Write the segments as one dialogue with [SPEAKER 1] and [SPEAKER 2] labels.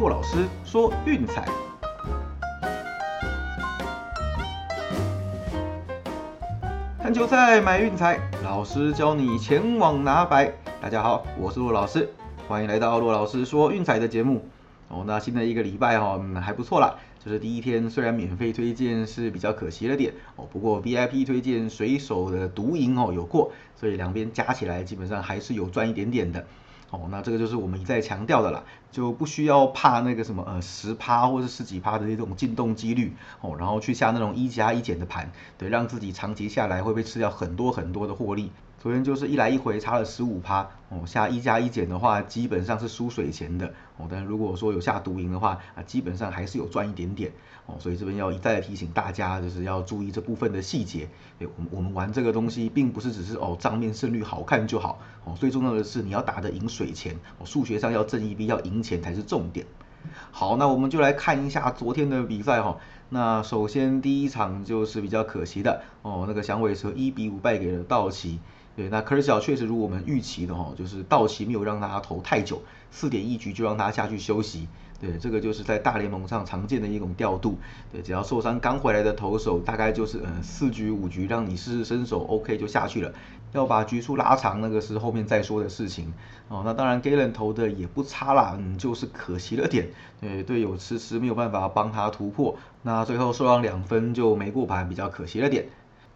[SPEAKER 1] 骆老师说运彩。看球赛买运彩，老师教你前往拿白。大家好，我是骆老师，欢迎来到骆老师说运彩的节目。哦，那新的一个礼拜哈，嗯，还不错啦。就是第一天，虽然免费推荐是比较可惜了点哦，不过 VIP 推荐随手的独赢哦有过，所以两边加起来基本上还是有赚一点点的。哦，那这个就是我们一再强调的啦，就不需要怕那个什么呃十趴或者十几趴的那种进洞几率哦，然后去下那种一加一减的盘，对，让自己长期下来会被吃掉很多很多的获利。昨天就是一来一回差了十五趴哦，下一加一减的话基本上是输水钱的哦，但如果说有下独赢的话啊，基本上还是有赚一点点哦，所以这边要一再提醒大家，就是要注意这部分的细节。对，我们我们玩这个东西，并不是只是哦账面胜率好看就好哦，最重要的是你要打得赢水钱哦，数学上要挣一笔要赢钱才是重点。好，那我们就来看一下昨天的比赛哈。那首先第一场就是比较可惜的哦，那个响尾蛇一比五败给了道奇。对，那科尔小确实如我们预期的哈，就是道奇没有让他投太久，四点一局就让他下去休息。对，这个就是在大联盟上常见的一种调度。对，只要受伤刚回来的投手，大概就是嗯四局五局让你试试身手，OK 就下去了。要把局数拉长，那个是后面再说的事情。哦，那当然 Galen 投的也不差啦，嗯，就是可惜了点。对，队友迟迟没有办法帮他突破，那最后受伤两分就没过盘，比较可惜了点。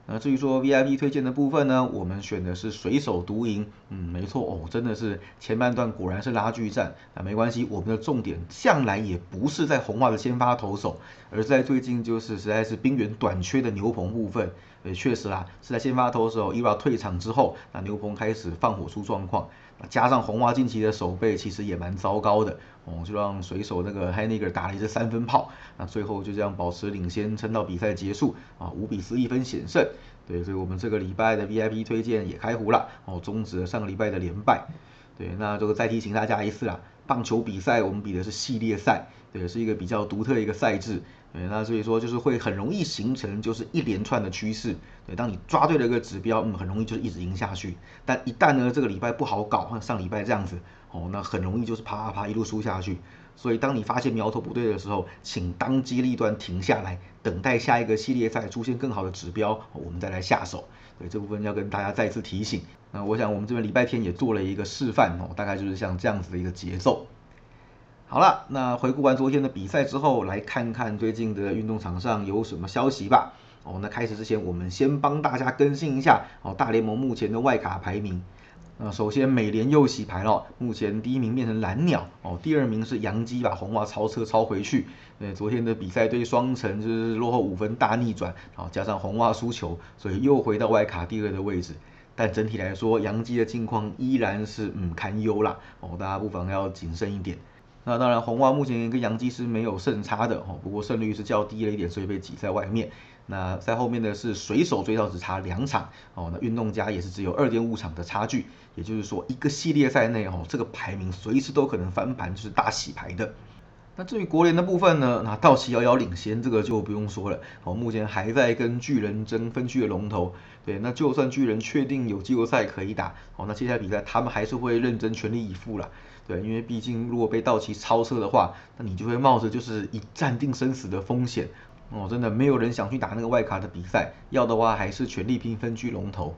[SPEAKER 1] 那至于说 VIP 推荐的部分呢，我们选的是水手独赢，嗯，没错哦，真的是前半段果然是拉锯战，那没关系，我们的重点向来也不是在红袜的先发投手，而在最近就是实在是兵源短缺的牛棚部分，也确实啦，是在先发投手伊娃退场之后，那牛棚开始放火出状况。加上红袜近期的守备其实也蛮糟糕的，哦，就让水手那个 Haniger 打了一支三分炮，那最后就这样保持领先，撑到比赛结束，啊，五比四一分险胜，对，所以我们这个礼拜的 VIP 推荐也开胡了，哦，终止了上个礼拜的连败，对，那这个再提醒大家一次啦，棒球比赛我们比的是系列赛，对，是一个比较独特的一个赛制。对，那所以说就是会很容易形成就是一连串的趋势。对，当你抓对了一个指标，嗯，很容易就一直赢下去。但一旦呢这个礼拜不好搞，像上礼拜这样子，哦，那很容易就是啪啪啪一路输下去。所以当你发现苗头不对的时候，请当机立断停下来，等待下一个系列赛出现更好的指标，我们再来下手。对，这部分要跟大家再次提醒。那我想我们这边礼拜天也做了一个示范哦，大概就是像这样子的一个节奏。好了，那回顾完昨天的比赛之后，来看看最近的运动场上有什么消息吧。哦，那开始之前，我们先帮大家更新一下哦，大联盟目前的外卡排名。那首先美联又洗牌了，目前第一名变成蓝鸟哦，第二名是洋基把红袜超车超回去。对，昨天的比赛对双城就是落后五分大逆转，哦，加上红袜输球，所以又回到外卡第二的位置。但整体来说，洋基的境况依然是嗯堪忧啦。哦，大家不妨要谨慎一点。那当然，红袜目前跟洋基是没有胜差的哦，不过胜率是较低了一点，所以被挤在外面。那在后面的是水手追到只差两场哦，那运动家也是只有二点五场的差距，也就是说一个系列赛内哦，这个排名随时都可能翻盘，就是大洗牌的。那至于国联的部分呢，那道奇遥遥领先，这个就不用说了哦，目前还在跟巨人争分区的龙头。对，那就算巨人确定有季后赛可以打哦，那接下来比赛他们还是会认真全力以赴了。对，因为毕竟如果被道奇超车的话，那你就会冒着就是一战定生死的风险哦。真的没有人想去打那个外卡的比赛，要的话还是全力拼分区龙头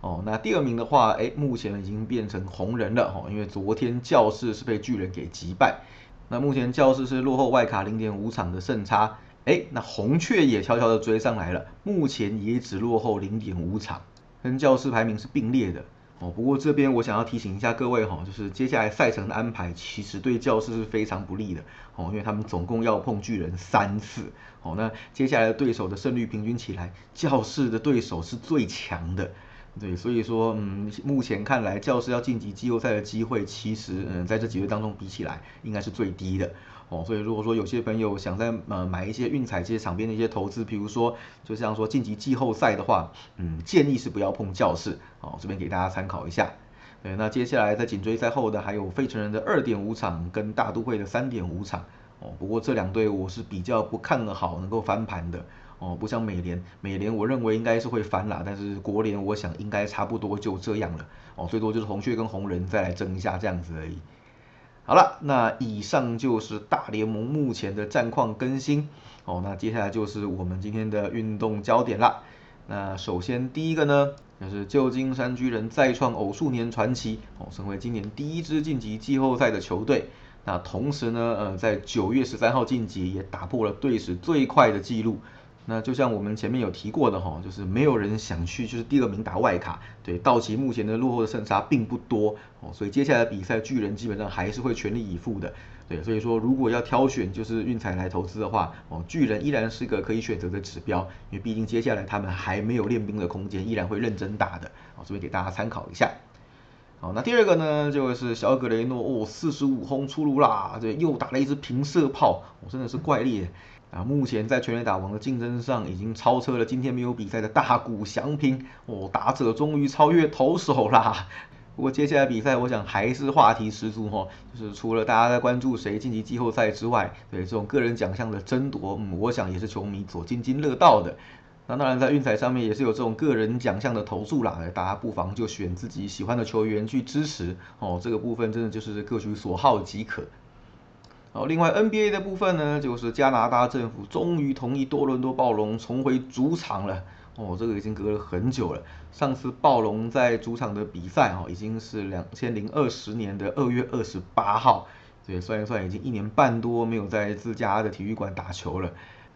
[SPEAKER 1] 哦。那第二名的话，哎，目前已经变成红人了哈，因为昨天教室是被巨人给击败。那目前教室是落后外卡零点五场的胜差，哎，那红雀也悄悄的追上来了，目前也只落后零点五场，跟教室排名是并列的。哦，不过这边我想要提醒一下各位哈，就是接下来赛程的安排其实对教士是非常不利的哦，因为他们总共要碰巨人三次哦，那接下来的对手的胜率平均起来，教室的对手是最强的，对，所以说嗯，目前看来教士要晋级季后赛的机会，其实嗯在这几位当中比起来，应该是最低的。哦，所以如果说有些朋友想在呃买一些运彩这些场边的一些投资，比如说就像说晋级季后赛的话，嗯，建议是不要碰教室，哦，这边给大家参考一下。对，那接下来在紧追在后的还有费城人的二点五场跟大都会的三点五场，哦，不过这两队我是比较不看好能够翻盘的，哦，不像美联，美联我认为应该是会翻啦，但是国联我想应该差不多就这样了，哦，最多就是红雀跟红人再来争一下这样子而已。好了，那以上就是大联盟目前的战况更新哦。那接下来就是我们今天的运动焦点啦。那首先第一个呢，就是旧金山巨人再创偶数年传奇哦，成为今年第一支晋级季后赛的球队。那同时呢，呃，在九月十三号晋级也打破了队史最快的纪录。那就像我们前面有提过的哈，就是没有人想去就是第二名打外卡，对，道奇目前的落后的胜差并不多哦，所以接下来比赛巨人基本上还是会全力以赴的，对，所以说如果要挑选就是运彩来投资的话，哦，巨人依然是个可以选择的指标，因为毕竟接下来他们还没有练兵的空间，依然会认真打的，哦，这边给大家参考一下。好，那第二个呢，就是小格雷诺哦，四十五轰出炉啦，这又打了一支平射炮，哦，真的是怪力。啊，目前在全垒打王的竞争上已经超车了今天没有比赛的大谷翔平哦，打者终于超越投手啦。不过接下来比赛，我想还是话题十足哈，就是除了大家在关注谁晋级季后赛之外，对这种个人奖项的争夺，嗯，我想也是球迷所津津乐道的。那当然在运彩上面也是有这种个人奖项的投注啦，大家不妨就选自己喜欢的球员去支持哦，这个部分真的就是各取所好即可。哦，另外 NBA 的部分呢，就是加拿大政府终于同意多伦多暴龙重回主场了。哦，这个已经隔了很久了。上次暴龙在主场的比赛，哦，已经是两千零二十年的二月二十八号。对，算一算，已经一年半多没有在自家的体育馆打球了。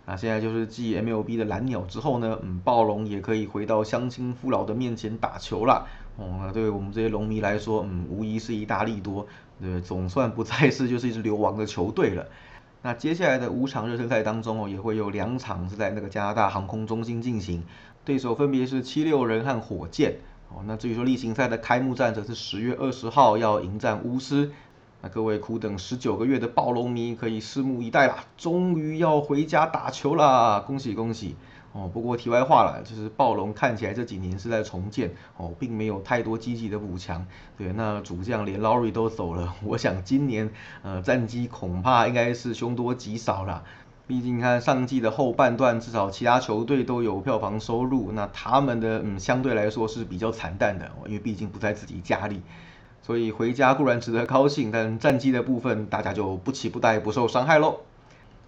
[SPEAKER 1] 那现在就是继 MLB 的蓝鸟之后呢，嗯，暴龙也可以回到乡亲父老的面前打球了。哦，那对于我们这些龙迷来说，嗯，无疑是一大利多。对，总算不再是就是一支流亡的球队了。那接下来的五场热身赛当中哦，也会有两场是在那个加拿大航空中心进行，对手分别是七六人和火箭。哦，那至于说例行赛的开幕战则是十月二十号要迎战巫师。那各位苦等十九个月的暴龙迷可以拭目以待啦，终于要回家打球啦，恭喜恭喜！哦，不过题外话了，就是暴龙看起来这几年是在重建哦，并没有太多积极的补强。对，那主将连 l o r i 都走了，我想今年呃战绩恐怕应该是凶多吉少了。毕竟看上季的后半段，至少其他球队都有票房收入，那他们的嗯相对来说是比较惨淡的，因为毕竟不在自己家里，所以回家固然值得高兴，但战绩的部分大家就不期不待，不受伤害喽。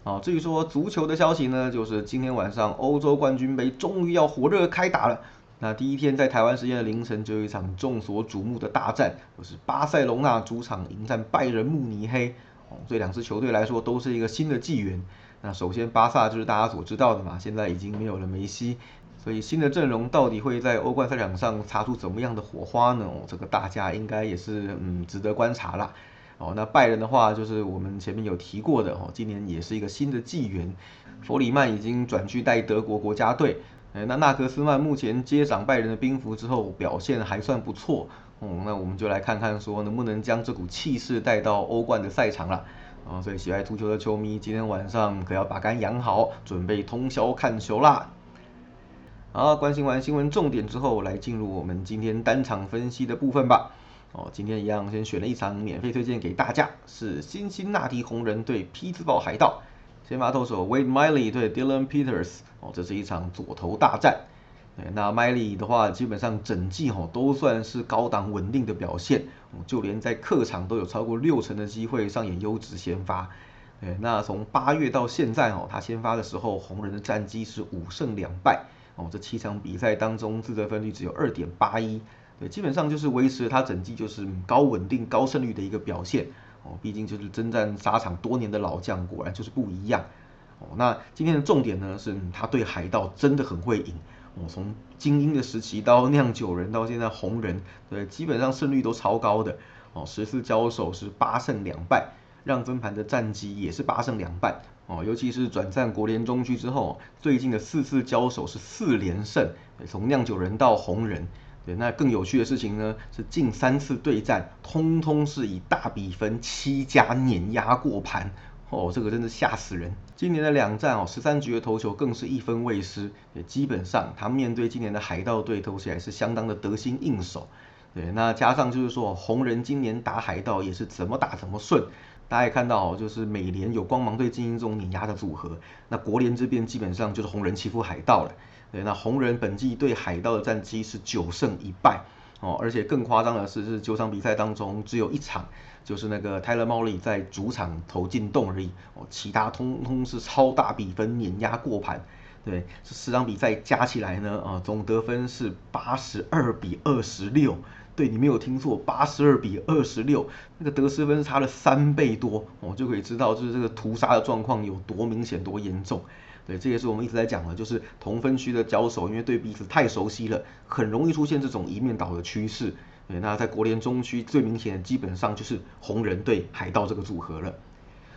[SPEAKER 1] 啊，至于说足球的消息呢，就是今天晚上欧洲冠军杯终于要火热开打了。那第一天在台湾时间的凌晨就有一场众所瞩目的大战，就是巴塞隆纳主场迎战拜仁慕尼黑。哦，这两支球队来说都是一个新的纪元。那首先巴萨就是大家所知道的嘛，现在已经没有了梅西，所以新的阵容到底会在欧冠赛场上擦出怎么样的火花呢？哦，这个大家应该也是嗯值得观察啦。哦，那拜仁的话，就是我们前面有提过的哦，今年也是一个新的纪元。弗里曼已经转去带德国国家队，哎，那纳格斯曼目前接掌拜仁的兵符之后，表现还算不错。哦，那我们就来看看说能不能将这股气势带到欧冠的赛场了。啊，所以喜爱足球的球迷，今天晚上可要把肝养好，准备通宵看球啦。好，关心完新闻重点之后，来进入我们今天单场分析的部分吧。哦，今天一样先选了一场免费推荐给大家，是辛辛那提红人对匹兹堡海盗，先发投手 Wade Miley 对 Dylan Peters，哦，这是一场左投大战。那 Miley 的话，基本上整季哦都算是高档稳定的表现，就连在客场都有超过六成的机会上演优质先发。那从八月到现在哦，他先发的时候，红人的战绩是五胜两败，哦，这七场比赛当中自责分率只有二点八一。基本上就是维持他整季就是高稳定、高胜率的一个表现哦。毕竟就是征战沙场多年的老将，果然就是不一样哦。那今天的重点呢，是他对海盗真的很会赢哦。从精英的时期到酿酒人，到现在红人，对，基本上胜率都超高的哦。十次交手是八胜两败，让分盘的战绩也是八胜两败哦。尤其是转战国联中区之后，最近的四次交手是四连胜，从酿酒人到红人。对，那更有趣的事情呢，是近三次对战，通通是以大比分七加碾压过盘，哦，这个真的吓死人。今年的两战哦，十三局的投球更是一分未失，也基本上他面对今年的海盗队投起来是相当的得心应手。对，那加上就是说红人今年打海盗也是怎么打怎么顺，大家也看到就是美联有光芒队精英这种碾压的组合，那国联这边基本上就是红人欺负海盗了。对，那红人本季对海盗的战绩是九胜一败，哦，而且更夸张的是，是九场比赛当中只有一场，就是那个泰勒·茂利在主场投进洞而已，哦，其他通通是超大比分碾压过盘。对，这十场比赛加起来呢，啊，总得分是八十二比二十六。对你没有听错，八十二比二十六，那个得失分差了三倍多，哦，就可以知道就是这个屠杀的状况有多明显、多严重。对，这也是我们一直在讲的，就是同分区的交手，因为对彼此太熟悉了，很容易出现这种一面倒的趋势。对，那在国联中区最明显的，基本上就是红人对海盗这个组合了。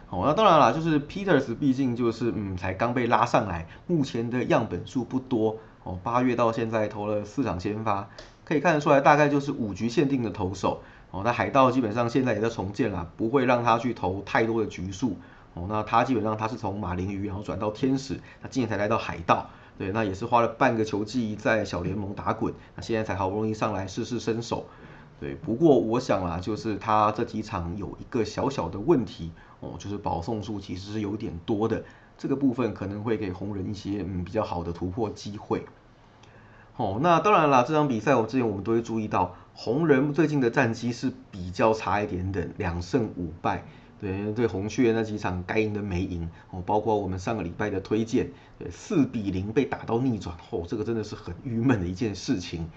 [SPEAKER 1] 哦，那当然了，就是 Peters 毕竟就是嗯才刚被拉上来，目前的样本数不多。哦，八月到现在投了四场先发。可以看得出来，大概就是五局限定的投手哦。那海盗基本上现在也在重建了，不会让他去投太多的局数哦。那他基本上他是从马林鱼然后转到天使，那今年才来到海盗，对，那也是花了半个球季在小联盟打滚，那现在才好不容易上来试试身手，对。不过我想啊，就是他这几场有一个小小的问题哦，就是保送数其实是有点多的，这个部分可能会给红人一些嗯比较好的突破机会。哦，那当然啦，这场比赛我之前我们都会注意到，红人最近的战绩是比较差一点的，两胜五败。对，对红雀那几场该赢的没赢，哦，包括我们上个礼拜的推荐，对，四比零被打到逆转，哦，这个真的是很郁闷的一件事情。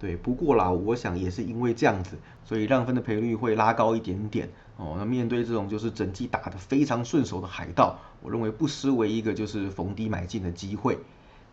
[SPEAKER 1] 对，不过啦，我想也是因为这样子，所以让分的赔率会拉高一点点。哦，那面对这种就是整季打得非常顺手的海盗，我认为不失为一个就是逢低买进的机会。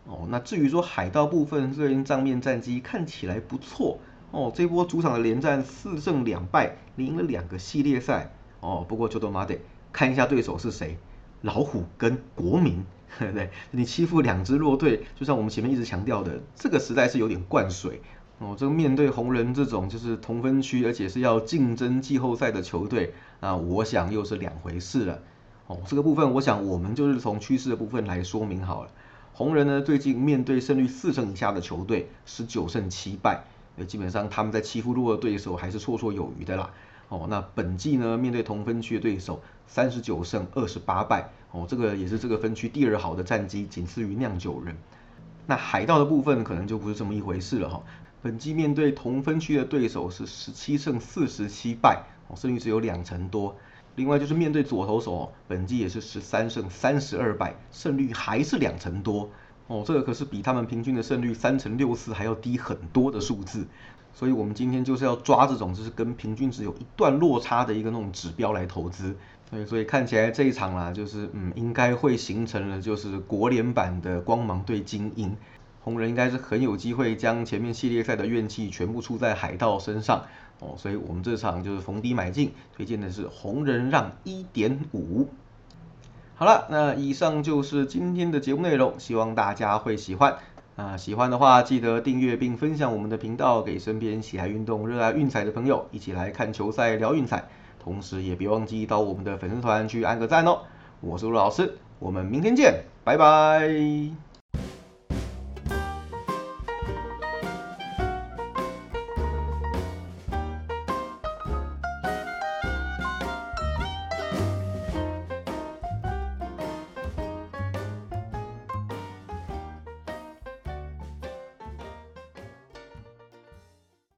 [SPEAKER 1] 哦，那至于说海盗部分，最近账面战绩看起来不错哦。这波主场的连战四胜两败，赢了两个系列赛哦。不过就都马得看一下对手是谁，老虎跟国民，对 不对？你欺负两支弱队，就像我们前面一直强调的，这个实在是有点灌水哦。这个面对红人这种就是同分区，而且是要竞争季后赛的球队，那我想又是两回事了哦。这个部分，我想我们就是从趋势的部分来说明好了。红人呢，最近面对胜率四成以下的球队，十九胜七败，呃，基本上他们在欺负弱的对手还是绰绰有余的啦。哦，那本季呢，面对同分区的对手，三十九胜二十八败，哦，这个也是这个分区第二好的战绩，仅次于酿酒人。那海盗的部分可能就不是这么一回事了哈。本季面对同分区的对手是十七胜四十七败，哦，胜率只有两成多。另外就是面对左投手，本季也是十三胜三十二败，胜率还是两成多。哦，这个可是比他们平均的胜率三成六四还要低很多的数字，所以我们今天就是要抓这种就是跟平均值有一段落差的一个那种指标来投资，对，所以看起来这一场啦，就是嗯，应该会形成了就是国联版的光芒对精英。红人应该是很有机会将前面系列赛的怨气全部出在海盗身上哦，所以我们这场就是逢低买进，推荐的是红人让一点五。好了，那以上就是今天的节目内容，希望大家会喜欢啊，喜欢的话记得订阅并分享我们的频道，给身边喜爱运动、热爱运彩的朋友一起来看球赛聊运彩，同时也别忘记到我们的粉丝团去按个赞哦。我是陆老师，我们明天见，拜拜。